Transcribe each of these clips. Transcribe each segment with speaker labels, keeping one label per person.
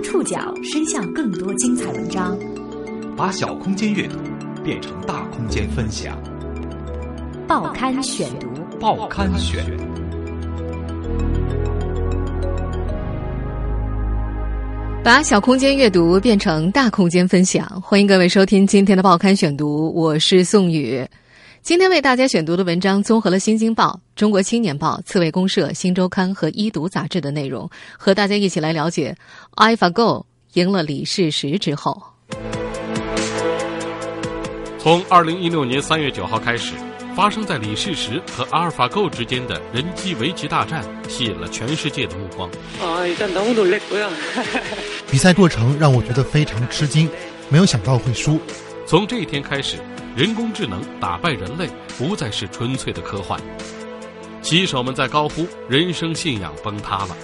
Speaker 1: 将触角伸向更多精彩文章，
Speaker 2: 把小空间阅读变成大空间分享。
Speaker 1: 报刊选读，
Speaker 2: 报刊选。
Speaker 3: 把小空间阅读变成大空间分享，欢迎各位收听今天的报刊选读，我是宋宇。今天为大家选读的文章综合了《新京报》、《中国青年报》、《刺猬公社》、《新周刊》和《一读》杂志的内容，和大家一起来了解 AlphaGo 赢了李世石之后。
Speaker 4: 从二零一六年三月九号开始，发生在李世石和 AlphaGo 之间的人机围棋大战吸引了全世界的目光。
Speaker 5: 比赛过程让我觉得非常吃惊，没有想到会输。
Speaker 4: 从这一天开始。人工智能打败人类不再是纯粹的科幻，棋手们在高呼人生信仰崩塌了，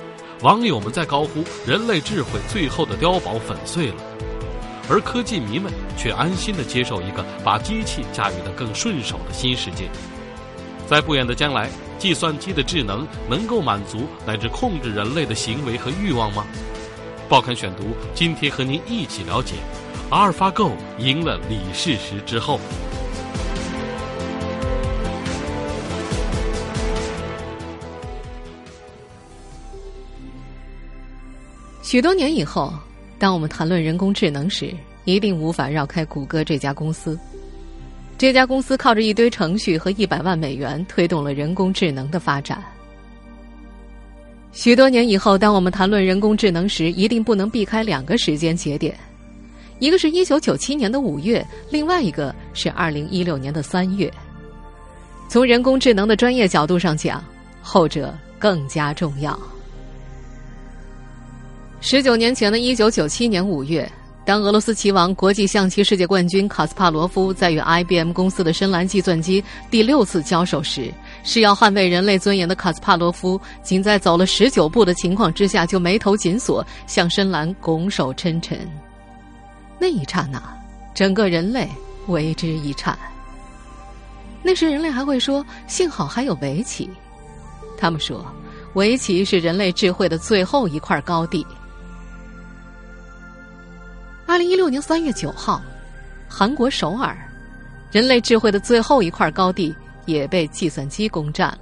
Speaker 4: 网友们在高呼人类智慧最后的碉堡粉碎了，而科技迷们却安心的接受一个把机器驾驭得更顺手的新世界。在不远的将来，计算机的智能能够满足乃至控制人类的行为和欲望吗？报刊选读今天和您一起了解。阿尔法狗赢了李世石之后，
Speaker 3: 许多年以后，当我们谈论人工智能时，一定无法绕开谷歌这家公司。这家公司靠着一堆程序和一百万美元，推动了人工智能的发展。许多年以后，当我们谈论人工智能时，一定不能避开两个时间节点。一个是一九九七年的五月，另外一个是二零一六年的三月。从人工智能的专业角度上讲，后者更加重要。十九年前的一九九七年五月，当俄罗斯棋王、国际象棋世界冠军卡斯帕罗夫在与 IBM 公司的深蓝计算机第六次交手时，誓要捍卫人类尊严的卡斯帕罗夫，仅在走了十九步的情况之下，就眉头紧锁，向深蓝拱手称臣。那一刹那，整个人类为之一颤。那时人类还会说：“幸好还有围棋。”他们说：“围棋是人类智慧的最后一块高地。”二零一六年三月九号，韩国首尔，人类智慧的最后一块高地也被计算机攻占了。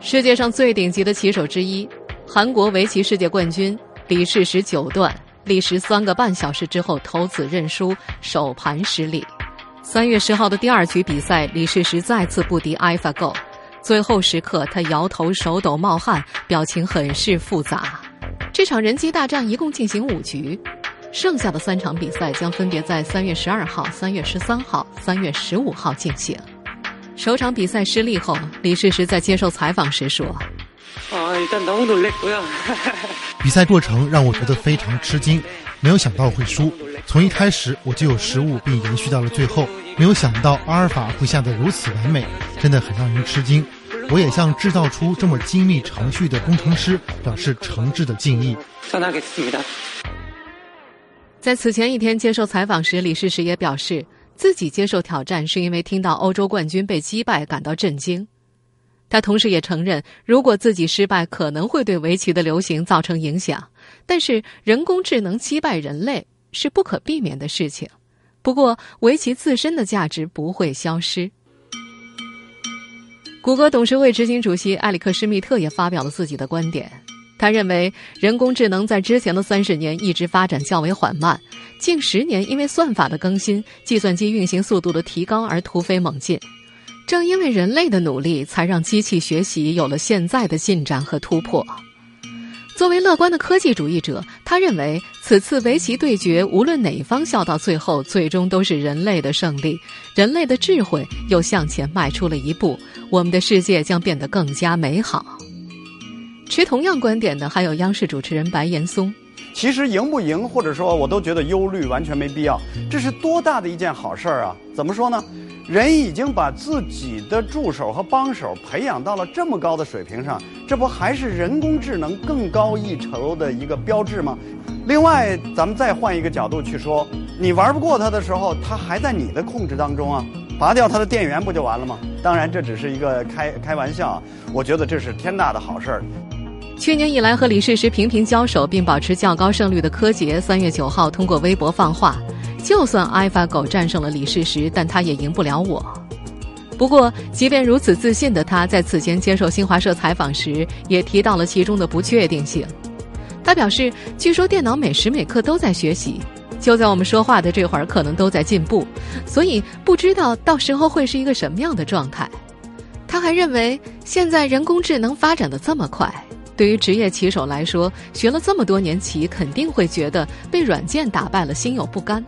Speaker 3: 世界上最顶级的棋手之一，韩国围棋世界冠军李世石九段。历时三个半小时之后，投子认输，首盘失利。三月十号的第二局比赛，李世石再次不敌 AlphaGo。最后时刻，他摇头、手抖、冒汗，表情很是复杂。这场人机大战一共进行五局，剩下的三场比赛将分别在三月十二号、三月十三号、三月十五号进行。首场比赛失利后，李世石在接受采访时说。
Speaker 5: 比赛过程让我觉得非常吃惊，没有想到会输。从一开始我就有失误，并延续到了最后。没有想到阿尔法会下得如此完美，真的很让人吃惊。我也向制造出这么精密程序的工程师表示诚挚的敬意。
Speaker 3: 在此前一天接受采访时，李世石也表示，自己接受挑战是因为听到欧洲冠军被击败感到震惊。他同时也承认，如果自己失败，可能会对围棋的流行造成影响。但是，人工智能击败人类是不可避免的事情。不过，围棋自身的价值不会消失。谷歌董事会执行主席埃里克施密特也发表了自己的观点。他认为，人工智能在之前的三十年一直发展较为缓慢，近十年因为算法的更新、计算机运行速度的提高而突飞猛进。正因为人类的努力，才让机器学习有了现在的进展和突破。作为乐观的科技主义者，他认为此次围棋对决，无论哪方笑到最后，最终都是人类的胜利。人类的智慧又向前迈出了一步，我们的世界将变得更加美好。持同样观点的还有央视主持人白岩松。
Speaker 6: 其实赢不赢，或者说我都觉得忧虑完全没必要。这是多大的一件好事儿啊！怎么说呢？人已经把自己的助手和帮手培养到了这么高的水平上，这不还是人工智能更高一筹的一个标志吗？另外，咱们再换一个角度去说，你玩不过它的时候，它还在你的控制当中啊，拔掉它的电源不就完了吗？当然，这只是一个开开玩笑，我觉得这是天大的好事儿。
Speaker 3: 去年以来和李世石频频交手并保持较高胜率的柯洁，三月九号通过微博放话：就算 AlphaGo 战胜了李世石，但他也赢不了我。不过，即便如此自信的他，在此前接受新华社采访时，也提到了其中的不确定性。他表示：“据说电脑每时每刻都在学习，就在我们说话的这会儿，可能都在进步，所以不知道到时候会是一个什么样的状态。”他还认为，现在人工智能发展的这么快。对于职业棋手来说，学了这么多年棋，肯定会觉得被软件打败了，心有不甘。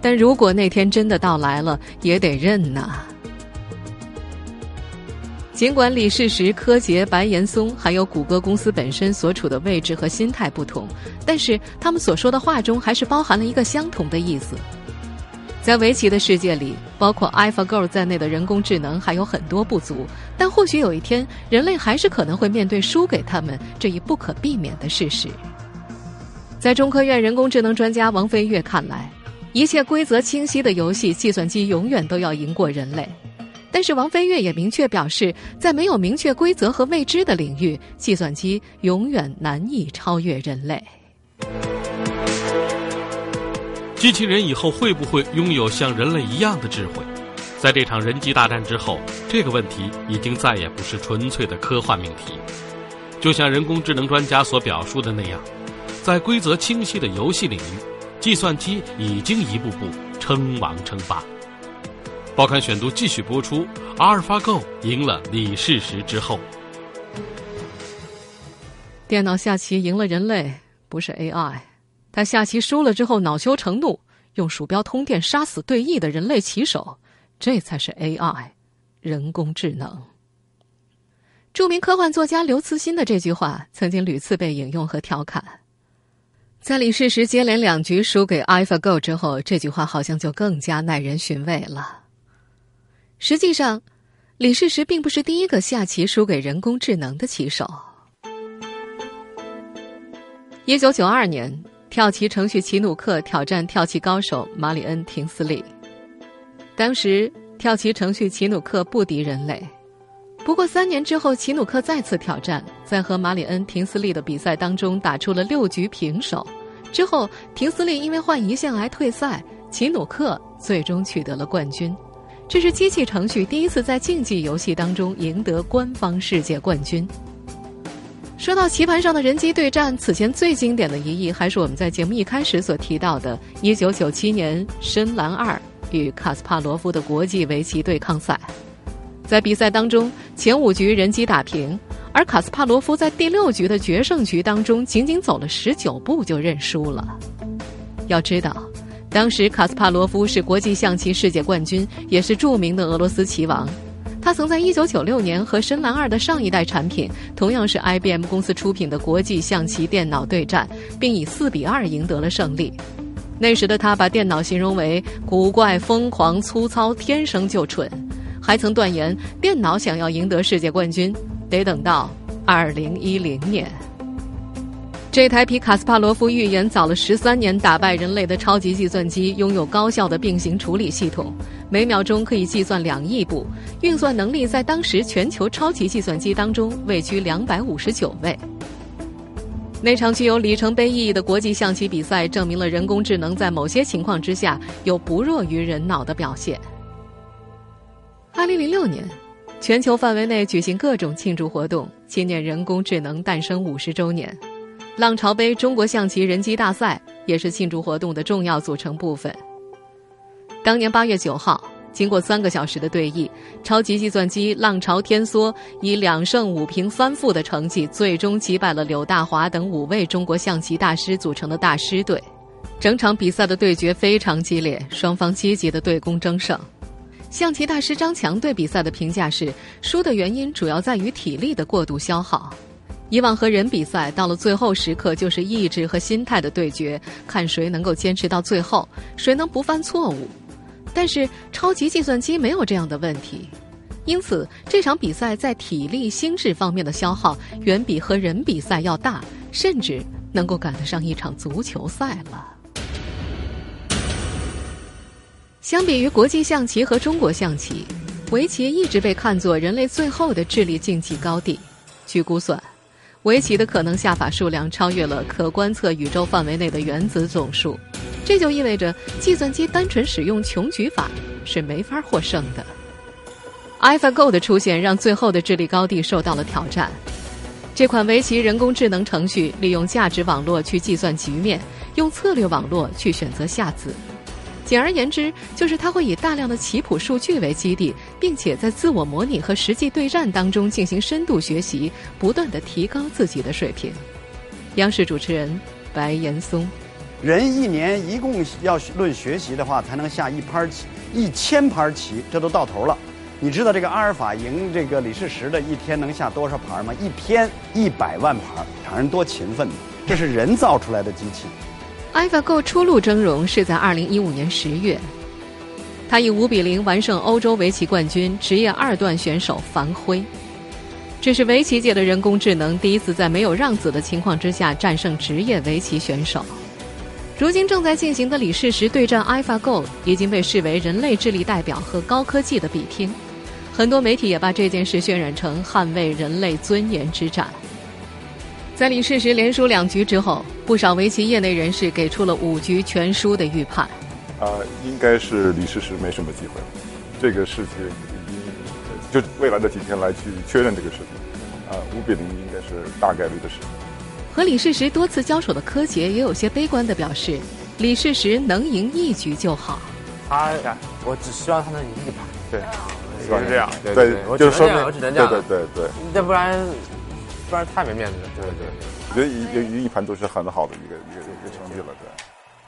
Speaker 3: 但如果那天真的到来了，也得认呐。尽管李世石、柯洁、白岩松还有谷歌公司本身所处的位置和心态不同，但是他们所说的话中还是包含了一个相同的意思。在围棋的世界里，包括 AlphaGo 在内的人工智能还有很多不足，但或许有一天，人类还是可能会面对输给他们这一不可避免的事实。在中科院人工智能专家王飞跃看来，一切规则清晰的游戏，计算机永远都要赢过人类。但是王飞跃也明确表示，在没有明确规则和未知的领域，计算机永远难以超越人类。
Speaker 4: 机器人以后会不会拥有像人类一样的智慧？在这场人机大战之后，这个问题已经再也不是纯粹的科幻命题。就像人工智能专家所表述的那样，在规则清晰的游戏领域，计算机已经一步步称王称霸。报刊选读继续播出。阿尔法 Go 赢了李世石之后，
Speaker 3: 电脑下棋赢了人类，不是 AI。他下棋输了之后恼羞成怒，用鼠标通电杀死对弈的人类棋手，这才是 AI，人工智能。著名科幻作家刘慈欣的这句话曾经屡次被引用和调侃。在李世石接连两局输给 AlphaGo 之后，这句话好像就更加耐人寻味了。实际上，李世石并不是第一个下棋输给人工智能的棋手。一九九二年。跳棋程序奇努克挑战跳棋高手马里恩·廷斯利。当时，跳棋程序奇努克不敌人类。不过，三年之后，奇努克再次挑战，在和马里恩·廷斯利的比赛当中打出了六局平手。之后，廷斯利因为患胰腺癌退赛，奇努克最终取得了冠军。这是机器程序第一次在竞技游戏当中赢得官方世界冠军。说到棋盘上的人机对战，此前最经典的一役还是我们在节目一开始所提到的1997年深蓝二与卡斯帕罗夫的国际围棋对抗赛。在比赛当中，前五局人机打平，而卡斯帕罗夫在第六局的决胜局当中，仅仅走了十九步就认输了。要知道，当时卡斯帕罗夫是国际象棋世界冠军，也是著名的俄罗斯棋王。他曾在1996年和深蓝二的上一代产品，同样是 IBM 公司出品的国际象棋电脑对战，并以4比2赢得了胜利。那时的他把电脑形容为古怪、疯狂、粗糙，天生就蠢，还曾断言电脑想要赢得世界冠军，得等到2010年。这台比卡斯帕罗夫预言早了十三年打败人类的超级计算机，拥有高效的并行处理系统，每秒钟可以计算两亿步，运算能力在当时全球超级计算机当中位居两百五十九位。那场具有里程碑意义的国际象棋比赛，证明了人工智能在某些情况之下有不弱于人脑的表现。二零零六年，全球范围内举行各种庆祝活动，纪念人工智能诞生五十周年。浪潮杯中国象棋人机大赛也是庆祝活动的重要组成部分。当年八月九号，经过三个小时的对弈，超级计算机浪潮天梭以两胜五平三负的成绩，最终击败了柳大华等五位中国象棋大师组成的大师队。整场比赛的对决非常激烈，双方积极的对攻争胜。象棋大师张强对比赛的评价是：输的原因主要在于体力的过度消耗。以往和人比赛，到了最后时刻就是意志和心态的对决，看谁能够坚持到最后，谁能不犯错误。但是超级计算机没有这样的问题，因此这场比赛在体力、心智方面的消耗远比和人比赛要大，甚至能够赶得上一场足球赛了。相比于国际象棋和中国象棋，围棋一直被看作人类最后的智力竞技高地。据估算。围棋的可能下法数量超越了可观测宇宙范围内的原子总数，这就意味着计算机单纯使用穷举法是没法获胜的。AlphaGo 的出现让最后的智力高地受到了挑战。这款围棋人工智能程序利用价值网络去计算局面，用策略网络去选择下子。简而言之，就是它会以大量的棋谱数据为基地，并且在自我模拟和实际对战当中进行深度学习，不断的提高自己的水平。央视主持人白岩松，
Speaker 6: 人一年一共要论学习的话，才能下一盘棋，一千盘棋，这都到头了。你知道这个阿尔法赢这个李世石的一天能下多少盘吗？一天一百万盘，常人多勤奋这是人造出来的机器。
Speaker 3: AlphaGo 初露峥嵘是在二零一五年十月，他以五比零完胜欧洲围棋冠军、职业二段选手樊辉。这是围棋界的人工智能第一次在没有让子的情况之下战胜职业围棋选手。如今正在进行的李世石对战 AlphaGo 已经被视为人类智力代表和高科技的比拼。很多媒体也把这件事渲染成捍卫人类尊严之战。在李世石连输两局之后，不少围棋业内人士给出了五局全输的预判。
Speaker 7: 啊，应该是李世石没什么机会了。这个事情已经就未来的几天来去确认这个事情。啊，五比零应该是大概率的事。
Speaker 3: 和李世石多次交手的柯洁也有些悲观的表示，李世石能赢一局就好。
Speaker 8: 他，我只希望他能赢一盘。
Speaker 7: 对。
Speaker 8: 希望是这样，对
Speaker 7: 对，
Speaker 8: 我只能这样，我只能这样，
Speaker 7: 对对对，
Speaker 8: 要不然，不然太没面子了，对对。
Speaker 7: 我觉得一一一盘都是很好的一个一个一个成绩了，对。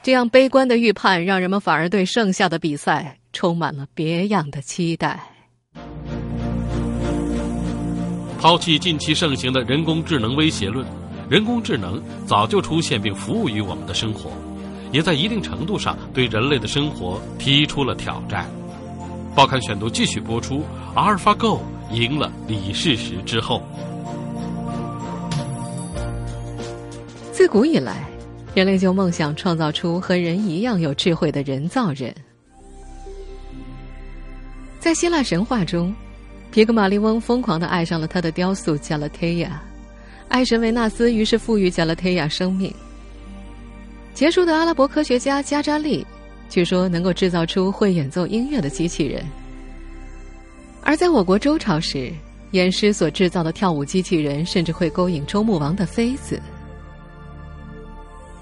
Speaker 3: 这样悲观的预判，让人们反而对剩下的比赛充满了别样的期待。
Speaker 4: 抛弃近期盛行的人工智能威胁论，人工智能早就出现并服务于我们的生活，也在一定程度上对人类的生活提出了挑战。报刊选读继续播出。阿尔法 Go 赢了李世石之后，
Speaker 3: 自古以来，人类就梦想创造出和人一样有智慧的人造人。在希腊神话中，皮格马利翁疯狂的爱上了他的雕塑加拉忒亚，爱神维纳斯于是赋予加拉忒亚生命。杰出的阿拉伯科学家加扎利。据说能够制造出会演奏音乐的机器人，而在我国周朝时，偃师所制造的跳舞机器人甚至会勾引周穆王的妃子。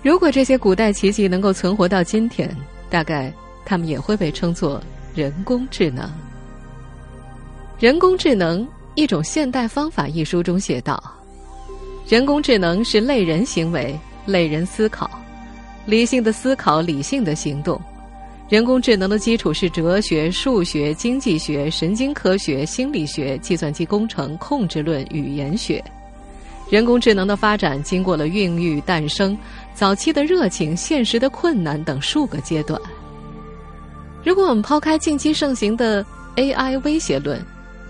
Speaker 3: 如果这些古代奇迹能够存活到今天，大概他们也会被称作人工智能。《人工智能：一种现代方法》一书中写道：“人工智能是类人行为、类人思考、理性的思考、理性的行动。”人工智能的基础是哲学、数学、经济学、神经科学、心理学、计算机工程、控制论、语言学。人工智能的发展经过了孕育、诞生、早期的热情、现实的困难等数个阶段。如果我们抛开近期盛行的 AI 威胁论，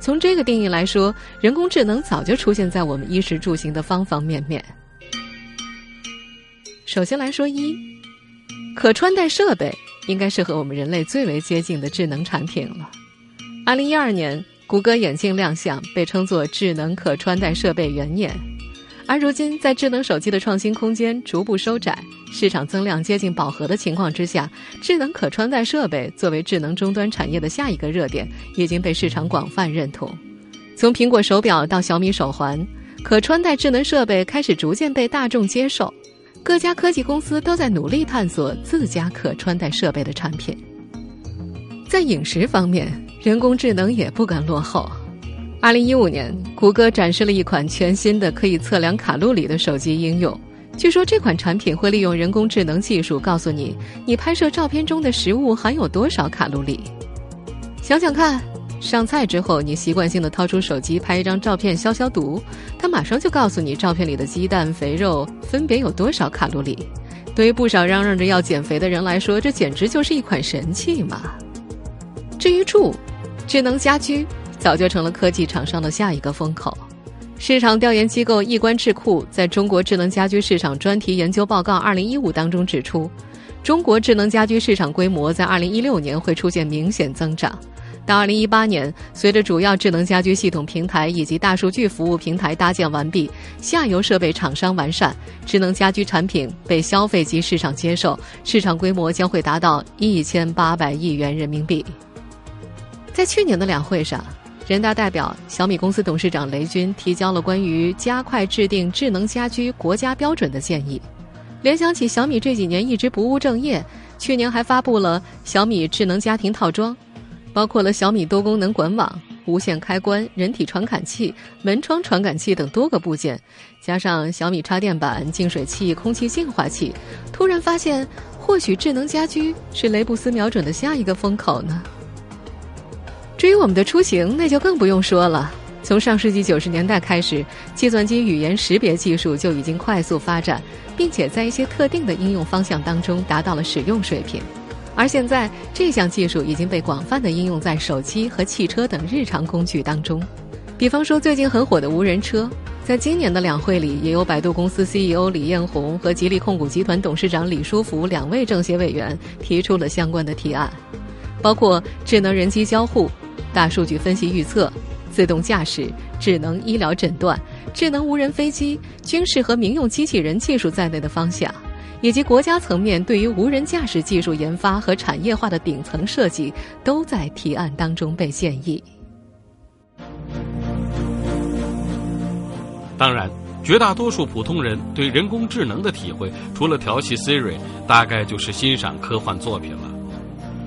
Speaker 3: 从这个定义来说，人工智能早就出现在我们衣食住行的方方面面。首先来说一，可穿戴设备。应该是和我们人类最为接近的智能产品了。二零一二年，谷歌眼镜亮相，被称作智能可穿戴设备元年。而如今，在智能手机的创新空间逐步收窄、市场增量接近饱和的情况之下，智能可穿戴设备作为智能终端产业的下一个热点，已经被市场广泛认同。从苹果手表到小米手环，可穿戴智能设备开始逐渐被大众接受。各家科技公司都在努力探索自家可穿戴设备的产品。在饮食方面，人工智能也不敢落后。二零一五年，谷歌展示了一款全新的可以测量卡路里的手机应用。据说这款产品会利用人工智能技术，告诉你你拍摄照片中的食物含有多少卡路里。想想看。上菜之后，你习惯性的掏出手机拍一张照片消消毒，它马上就告诉你照片里的鸡蛋、肥肉分别有多少卡路里。对于不少嚷嚷着要减肥的人来说，这简直就是一款神器嘛。至于住，智能家居早就成了科技厂商的下一个风口。市场调研机构易观智库在中国智能家居市场专题研究报告二零一五当中指出，中国智能家居市场规模在二零一六年会出现明显增长。到二零一八年，随着主要智能家居系统平台以及大数据服务平台搭建完毕，下游设备厂商完善，智能家居产品被消费级市场接受，市场规模将会达到一千八百亿元人民币。在去年的两会上，人大代表、小米公司董事长雷军提交了关于加快制定智能家居国家标准的建议。联想起小米这几年一直不务正业，去年还发布了小米智能家庭套装。包括了小米多功能管网、无线开关、人体传感器、门窗传感器等多个部件，加上小米插电板、净水器、空气净化器，突然发现，或许智能家居是雷布斯瞄准的下一个风口呢。至于我们的出行，那就更不用说了。从上世纪九十年代开始，计算机语言识别技术就已经快速发展，并且在一些特定的应用方向当中达到了使用水平。而现在，这项技术已经被广泛的应用在手机和汽车等日常工具当中。比方说，最近很火的无人车，在今年的两会里，也有百度公司 CEO 李彦宏和吉利控股集团董事长李书福两位政协委员提出了相关的提案，包括智能人机交互、大数据分析预测、自动驾驶、智能医疗诊断、智能无人飞机、军事和民用机器人技术在内的方向。以及国家层面对于无人驾驶技术研发和产业化的顶层设计，都在提案当中被建议。
Speaker 4: 当然，绝大多数普通人对人工智能的体会，除了调戏 Siri，大概就是欣赏科幻作品了。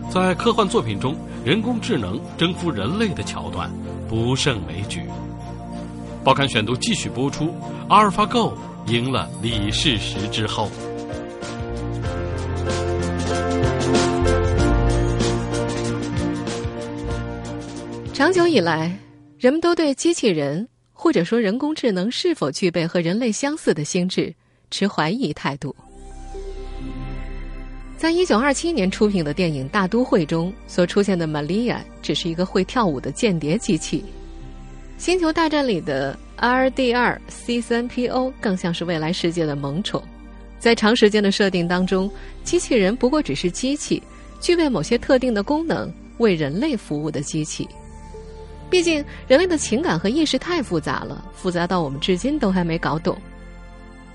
Speaker 4: 在科幻作品中，人工智能征服人类的桥段不胜枚举。报刊选读继续播出，阿尔法 Go 赢了李世石之后。
Speaker 3: 长久以来，人们都对机器人或者说人工智能是否具备和人类相似的心智持怀疑态度。在一九二七年出品的电影《大都会》中所出现的玛利亚只是一个会跳舞的间谍机器，《星球大战》里的 R D 二 C 三 P O 更像是未来世界的萌宠。在长时间的设定当中，机器人不过只是机器，具备某些特定的功能，为人类服务的机器。毕竟，人类的情感和意识太复杂了，复杂到我们至今都还没搞懂。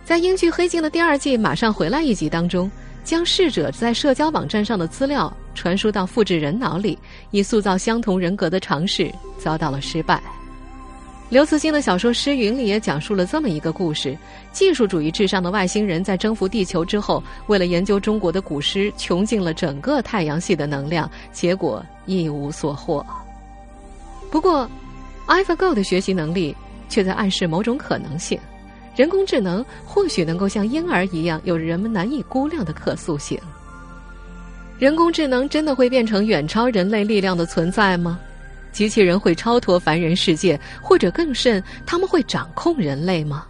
Speaker 3: 在英剧《黑镜》的第二季《马上回来》一集当中，将逝者在社交网站上的资料传输到复制人脑里，以塑造相同人格的尝试遭到了失败。刘慈欣的小说《诗云》里也讲述了这么一个故事：技术主义至上的外星人在征服地球之后，为了研究中国的古诗，穷尽了整个太阳系的能量，结果一无所获。不过，AlphaGo 的学习能力却在暗示某种可能性：人工智能或许能够像婴儿一样，有着人们难以估量的可塑性。人工智能真的会变成远超人类力量的存在吗？机器人会超脱凡人世界，或者更甚，他们会掌控人类吗？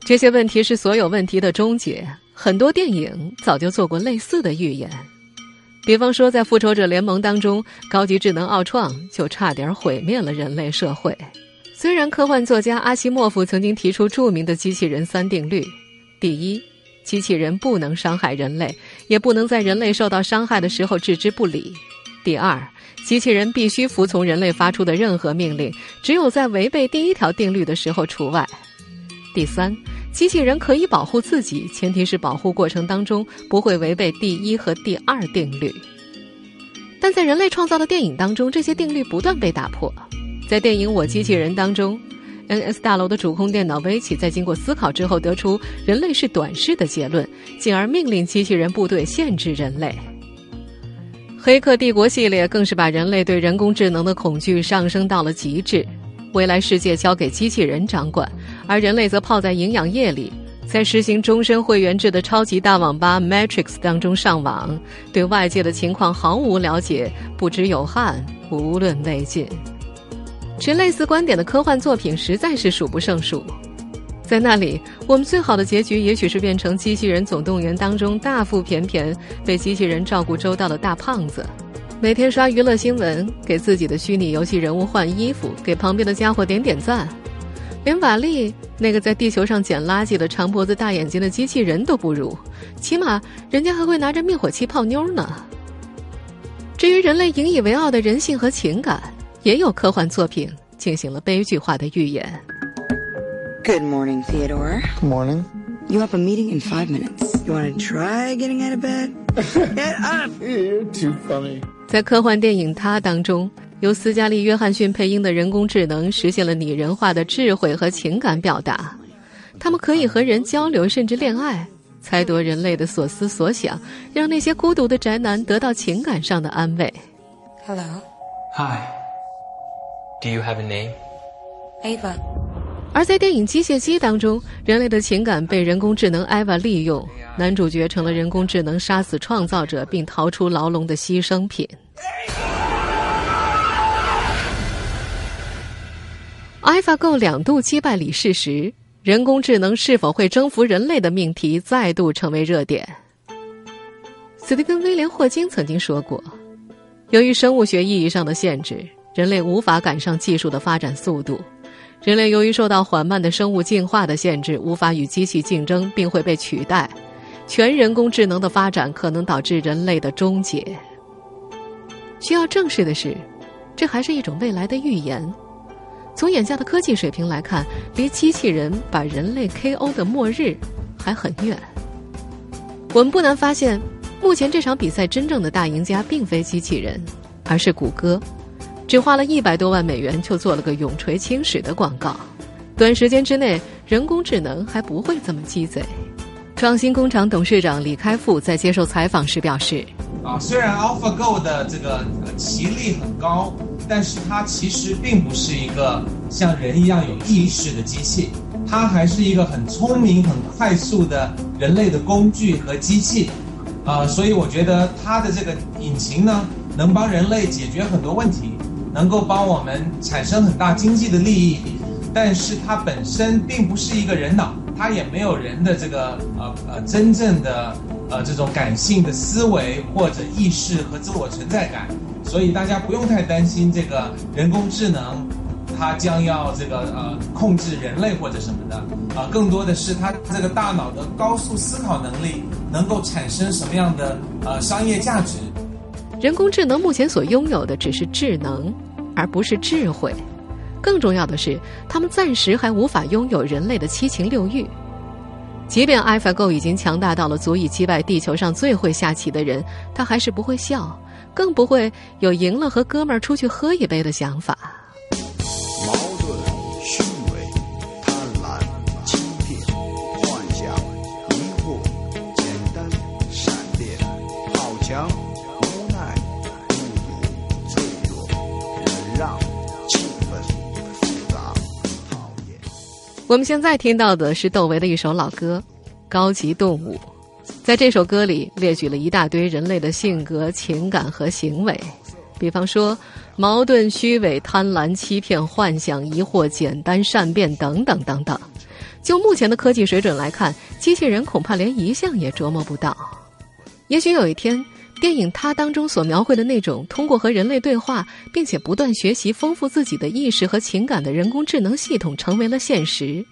Speaker 3: 这些问题是所有问题的终结。很多电影早就做过类似的预言。比方说，在《复仇者联盟》当中，高级智能奥创就差点毁灭了人类社会。虽然科幻作家阿西莫夫曾经提出著名的机器人三定律：第一，机器人不能伤害人类，也不能在人类受到伤害的时候置之不理；第二，机器人必须服从人类发出的任何命令，只有在违背第一条定律的时候除外；第三。机器人可以保护自己，前提是保护过程当中不会违背第一和第二定律。但在人类创造的电影当中，这些定律不断被打破。在电影《我机器人》当中，N.S. 大楼的主控电脑威奇在经过思考之后得出人类是短视的结论，进而命令机器人部队限制人类。《黑客帝国》系列更是把人类对人工智能的恐惧上升到了极致。未来世界交给机器人掌管，而人类则泡在营养液里，在实行终身会员制的超级大网吧 Matrix 当中上网，对外界的情况毫无了解，不知有汉，无论未尽。持类似观点的科幻作品实在是数不胜数，在那里，我们最好的结局也许是变成《机器人总动员》当中大腹便便、被机器人照顾周到的大胖子。每天刷娱乐新闻，给自己的虚拟游戏人物换衣服，给旁边的家伙点点赞，连瓦力那个在地球上捡垃圾的长脖子大眼睛的机器人都不如，起码人家还会拿着灭火器泡妞呢。至于人类引以为傲的人性和情感，也有科幻作品进行了悲剧化的预言。
Speaker 9: Good morning, Theodore.
Speaker 5: Good morning.
Speaker 9: You have a meeting in five minutes. You want to try getting out of bed? Get up!
Speaker 5: You're too funny.
Speaker 3: 在科幻电影《他》当中，由斯嘉丽·约翰逊配音的人工智能实现了拟人化的智慧和情感表达，他们可以和人交流，甚至恋爱，猜度人类的所思所想，让那些孤独的宅男得到情感上的安慰。
Speaker 9: Hello,
Speaker 10: Hi. Do you have a name?
Speaker 9: Ava.
Speaker 3: 而在电影《机械姬》当中，人类的情感被人工智能 Ava 利用，男主角成了人工智能杀死创造者并逃出牢笼的牺牲品。AlphaGo 两度击败李世石，人工智能是否会征服人类的命题再度成为热点。斯蒂芬·威廉·霍金曾经说过，由于生物学意义上的限制，人类无法赶上技术的发展速度。人类由于受到缓慢的生物进化的限制，无法与机器竞争，并会被取代。全人工智能的发展可能导致人类的终结。需要正视的是，这还是一种未来的预言。从眼下的科技水平来看，离机器人把人类 KO 的末日还很远。我们不难发现，目前这场比赛真正的大赢家并非机器人，而是谷歌。只花了一百多万美元就做了个永垂青史的广告，短时间之内，人工智能还不会这么鸡贼。创新工厂董事长李开复在接受采访时表示：“
Speaker 11: 啊，虽然 AlphaGo 的这个呃棋力很高，但是它其实并不是一个像人一样有意识的机器，它还是一个很聪明、很快速的人类的工具和机器。啊，所以我觉得它的这个引擎呢，能帮人类解决很多问题。”能够帮我们产生很大经济的利益，但是它本身并不是一个人脑，它也没有人的这个呃呃真正的呃这种感性的思维或者意识和自我存在感，所以大家不用太担心这个人工智能，它将要这个呃控制人类或者什么的啊、呃，更多的是它这个大脑的高速思考能力能够产生什么样的呃商业价值。
Speaker 3: 人工智能目前所拥有的只是智能，而不是智慧。更重要的是，他们暂时还无法拥有人类的七情六欲。即便 AlphaGo 已经强大到了足以击败地球上最会下棋的人，他还是不会笑，更不会有赢了和哥们儿出去喝一杯的想法。我们现在听到的是窦唯的一首老歌《高级动物》。在这首歌里列举了一大堆人类的性格、情感和行为，比方说矛盾、虚伪、贪婪、欺骗、幻想、疑惑、简单、善变等等等等。就目前的科技水准来看，机器人恐怕连一项也琢磨不到。也许有一天。电影《它》当中所描绘的那种通过和人类对话，并且不断学习、丰富自己的意识和情感的人工智能系统成为了现实。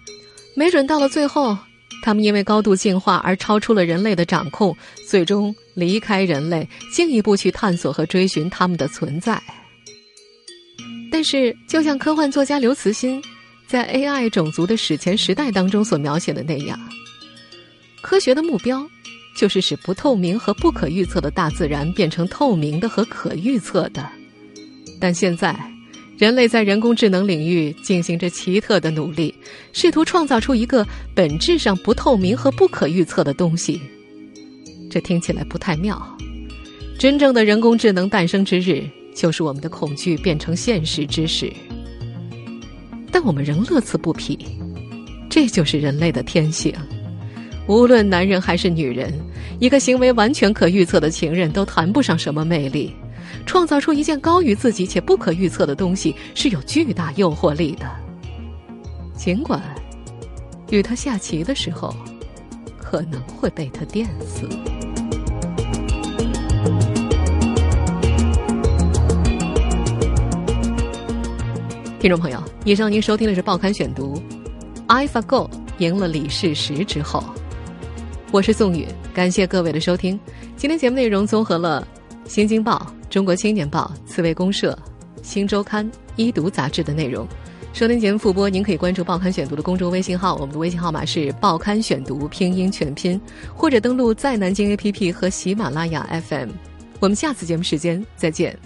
Speaker 3: 没准到了最后，他们因为高度进化而超出了人类的掌控，最终离开人类，进一步去探索和追寻他们的存在。但是，就像科幻作家刘慈欣在《AI 种族的史前时代》当中所描写的那样，科学的目标。就是使不透明和不可预测的大自然变成透明的和可预测的。但现在，人类在人工智能领域进行着奇特的努力，试图创造出一个本质上不透明和不可预测的东西。这听起来不太妙。真正的人工智能诞生之日，就是我们的恐惧变成现实之时。但我们仍乐此不疲，这就是人类的天性。无论男人还是女人，一个行为完全可预测的情人都谈不上什么魅力。创造出一件高于自己且不可预测的东西是有巨大诱惑力的。尽管与他下棋的时候，可能会被他电死。听众朋友，以上您收听的是《报刊选读》，AlphaGo 赢了李世石之后。我是宋宇，感谢各位的收听。今天节目内容综合了《新京报》《中国青年报》、刺猬公社、新周刊、一读杂志的内容。收听节目复播，您可以关注“报刊选读”的公众微信号，我们的微信号码是“报刊选读”拼音全拼，或者登录在南京 APP 和喜马拉雅 FM。我们下次节目时间再见。